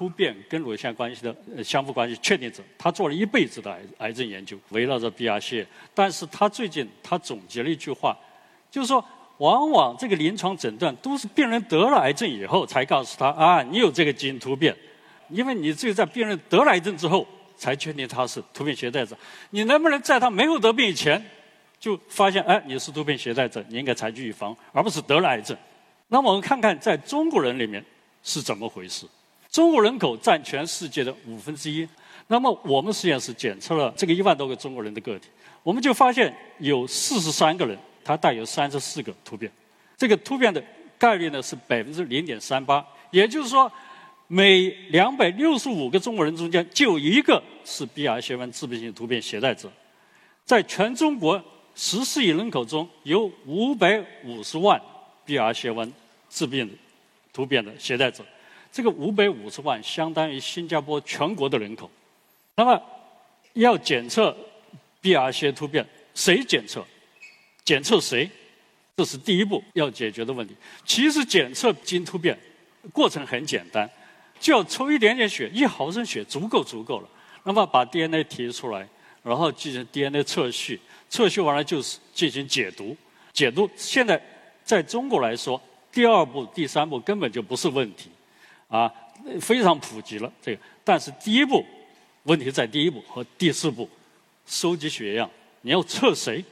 突变跟乳腺关系的呃相互关系确定者，他做了一辈子的癌癌症研究，围绕着 BRCA。但是他最近他总结了一句话，就是说，往往这个临床诊断都是病人得了癌症以后才告诉他啊，你有这个基因突变，因为你只有在病人得了癌症之后才确定他是突变携带者。你能不能在他没有得病以前就发现，哎，你是突变携带者，你应该采取预防，而不是得了癌症？那我们看看在中国人里面是怎么回事。中国人口占全世界的五分之一。那么我们实验室检测了这个一万多个中国人的个体，我们就发现有四十三个人，他带有三十四个突变。这个突变的概率呢是百分之零点三八，也就是说，每两百六十五个中国人中间就有一个是 BRCA1 致病性突变携带者。在全中国十四亿人口中，有五百五十万 BRCA1 致病突变的携带者。这个五百五十万相当于新加坡全国的人口。那么，要检测 BRCA 突变，谁检测？检测谁？这是第一步要解决的问题。其实检测基因突变过程很简单，就要抽一点点血，一毫升血足够足够了。那么把 DNA 提出来，然后进行 DNA 测序，测序完了就是进行解读。解读现在在中国来说，第二步、第三步根本就不是问题。啊，非常普及了这个，但是第一步问题在第一步和第四步，收集血样，你要测谁？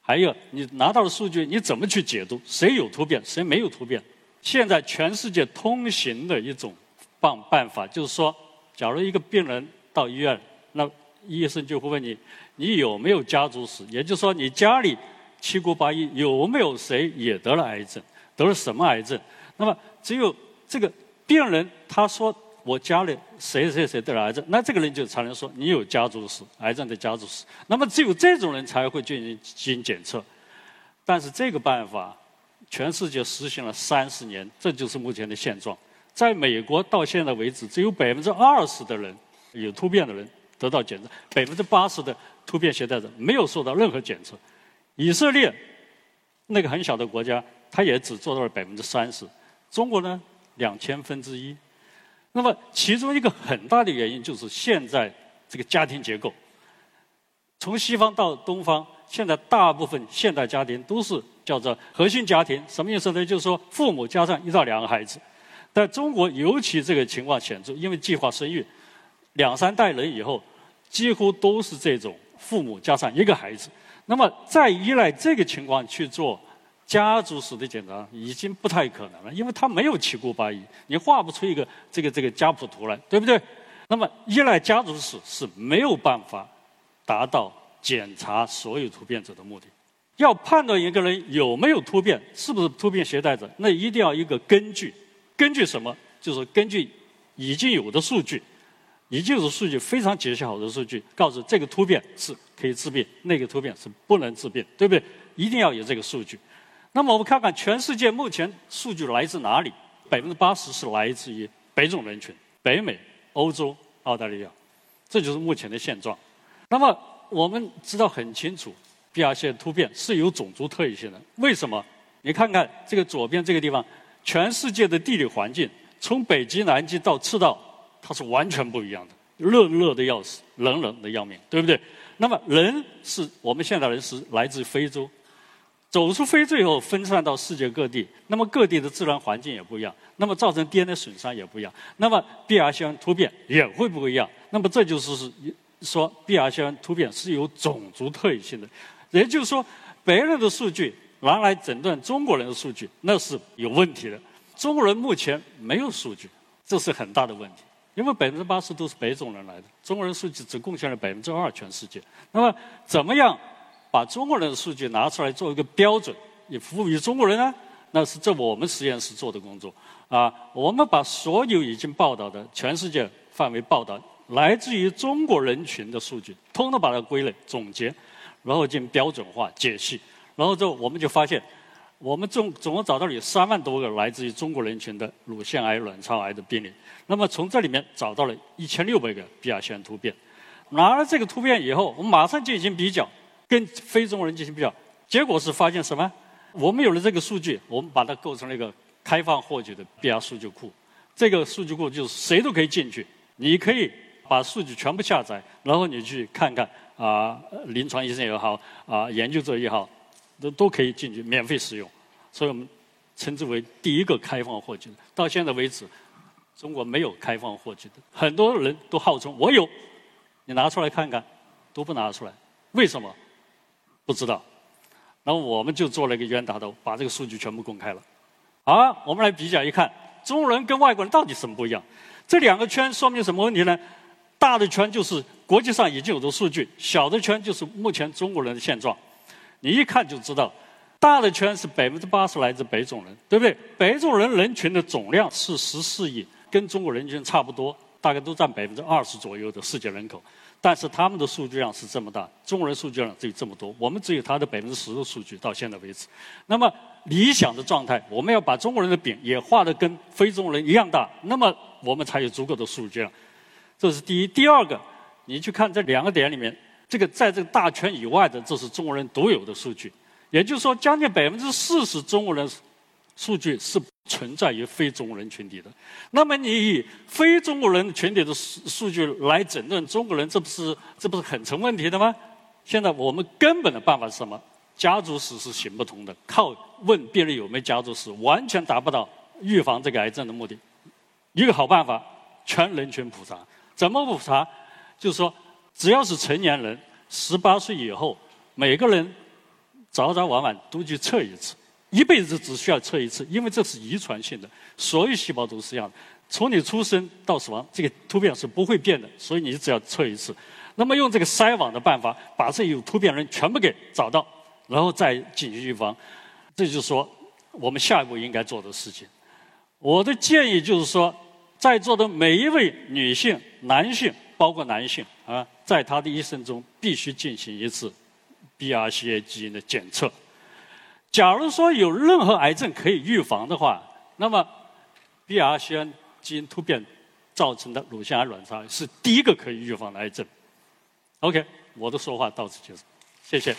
还有你拿到的数据你怎么去解读？谁有突变，谁没有突变？现在全世界通行的一种办办法就是说，假如一个病人到医院，那医生就会问你，你有没有家族史？也就是说，你家里七姑八姨有没有谁也得了癌症？得了什么癌症？那么只有这个。病人他说我家里谁谁谁得了癌症，那这个人就才能说你有家族史，癌症的家族史。那么只有这种人才会进行基因检测。但是这个办法，全世界实行了三十年，这就是目前的现状。在美国到现在为止，只有百分之二十的人有突变的人得到检测，百分之八十的突变携带者没有受到任何检测。以色列那个很小的国家，他也只做到了百分之三十。中国呢？两千分之一，那么其中一个很大的原因就是现在这个家庭结构，从西方到东方，现在大部分现代家庭都是叫做核心家庭，什么意思呢？就是说父母加上一到两个孩子，在中国尤其这个情况显著，因为计划生育，两三代人以后，几乎都是这种父母加上一个孩子，那么再依赖这个情况去做。家族史的检查已经不太可能了，因为他没有七姑八姨，你画不出一个这个这个家谱图来，对不对？那么依赖家族史是没有办法达到检查所有突变者的目的。要判断一个人有没有突变，是不是突变携带者，那一定要一个根据。根据什么？就是根据已经有的数据，已经有的数据非常解析好的数据，告诉这个突变是可以治病，那个突变是不能治病，对不对？一定要有这个数据。那么我们看看全世界目前数据来自哪里？百分之八十是来自于北种人群，北美、欧洲、澳大利亚，这就是目前的现状。那么我们知道很清楚，BRCA 突变是有种族特异性的。为什么？你看看这个左边这个地方，全世界的地理环境，从北极、南极到赤道，它是完全不一样的，热热的要死，冷冷的要命，对不对？那么人是我们现代人是来自非洲。走出非洲以后，分散到世界各地，那么各地的自然环境也不一样，那么造成 DNA 损伤也不一样，那么 BRCA 突变也会不一样。那么这就是说，BRCA 突变是有种族特异性的，也就是说，别人的数据拿来诊断中国人的数据，那是有问题的。中国人目前没有数据，这是很大的问题，因为百分之八十都是北种人来的，中国人数据只贡献了百分之二，全世界。那么怎么样？把中国人的数据拿出来做一个标准，也服务于中国人呢？那是这我们实验室做的工作啊。我们把所有已经报道的全世界范围报道来自于中国人群的数据，通通把它归类总结，然后进行标准化解析，然后之后我们就发现，我们总总共找到了有三万多个来自于中国人群的乳腺癌、卵巢癌的病例。那么从这里面找到了一千六百个 BRCA 突变，拿了这个突变以后，我们马上进行比较，跟非中国人进行比较，结果是发现什么？我们有了这个数据，我们把它构成了一个开放获取的 BR 数据库。这个数据库就是谁都可以进去，你可以把数据全部下载，然后你去看看啊，临床医生也好啊，研究者也好，都都可以进去免费使用。所以我们称之为第一个开放获取的。到现在为止。中国没有开放获取的，很多人都号称我有，你拿出来看看，都不拿出来，为什么？不知道。那我们就做了一个冤大头，把这个数据全部公开了。好，我们来比较一看，中国人跟外国人到底什么不一样？这两个圈说明什么问题呢？大的圈就是国际上已经有的数据，小的圈就是目前中国人的现状。你一看就知道，大的圈是百分之八十来自北种人，对不对？北种人人群的总量是十四亿。跟中国人群差不多，大概都占百分之二十左右的世界人口，但是他们的数据量是这么大，中国人数据量只有这么多，我们只有它的百分之十的数据到现在为止。那么理想的状态，我们要把中国人的饼也画得跟非中国人一样大，那么我们才有足够的数据量。这是第一。第二个，你去看这两个点里面，这个在这个大圈以外的，这是中国人独有的数据，也就是说，将近百分之四十中国人数据是。存在于非中国人群体的，那么你以非中国人群体的数数据来诊断中国人，这不是这不是很成问题的吗？现在我们根本的办法是什么？家族史是行不通的，靠问病人有没有家族史，完全达不到预防这个癌症的目的。一个好办法，全人群普查。怎么普查？就是说，只要是成年人，十八岁以后，每个人早早晚晚都去测一次。一辈子只需要测一次，因为这是遗传性的，所有细胞都是一样的。从你出生到死亡，这个突变是不会变的，所以你只要测一次。那么用这个筛网的办法，把这有突变人全部给找到，然后再进行预防。这就是说，我们下一步应该做的事情。我的建议就是说，在座的每一位女性、男性，包括男性啊，在他的一生中必须进行一次 BRCA 基因的检测。假如说有任何癌症可以预防的话，那么 BRCA 基因突变造成的乳腺癌、卵巢癌是第一个可以预防的癌症。OK，我的说话到此结束，谢谢。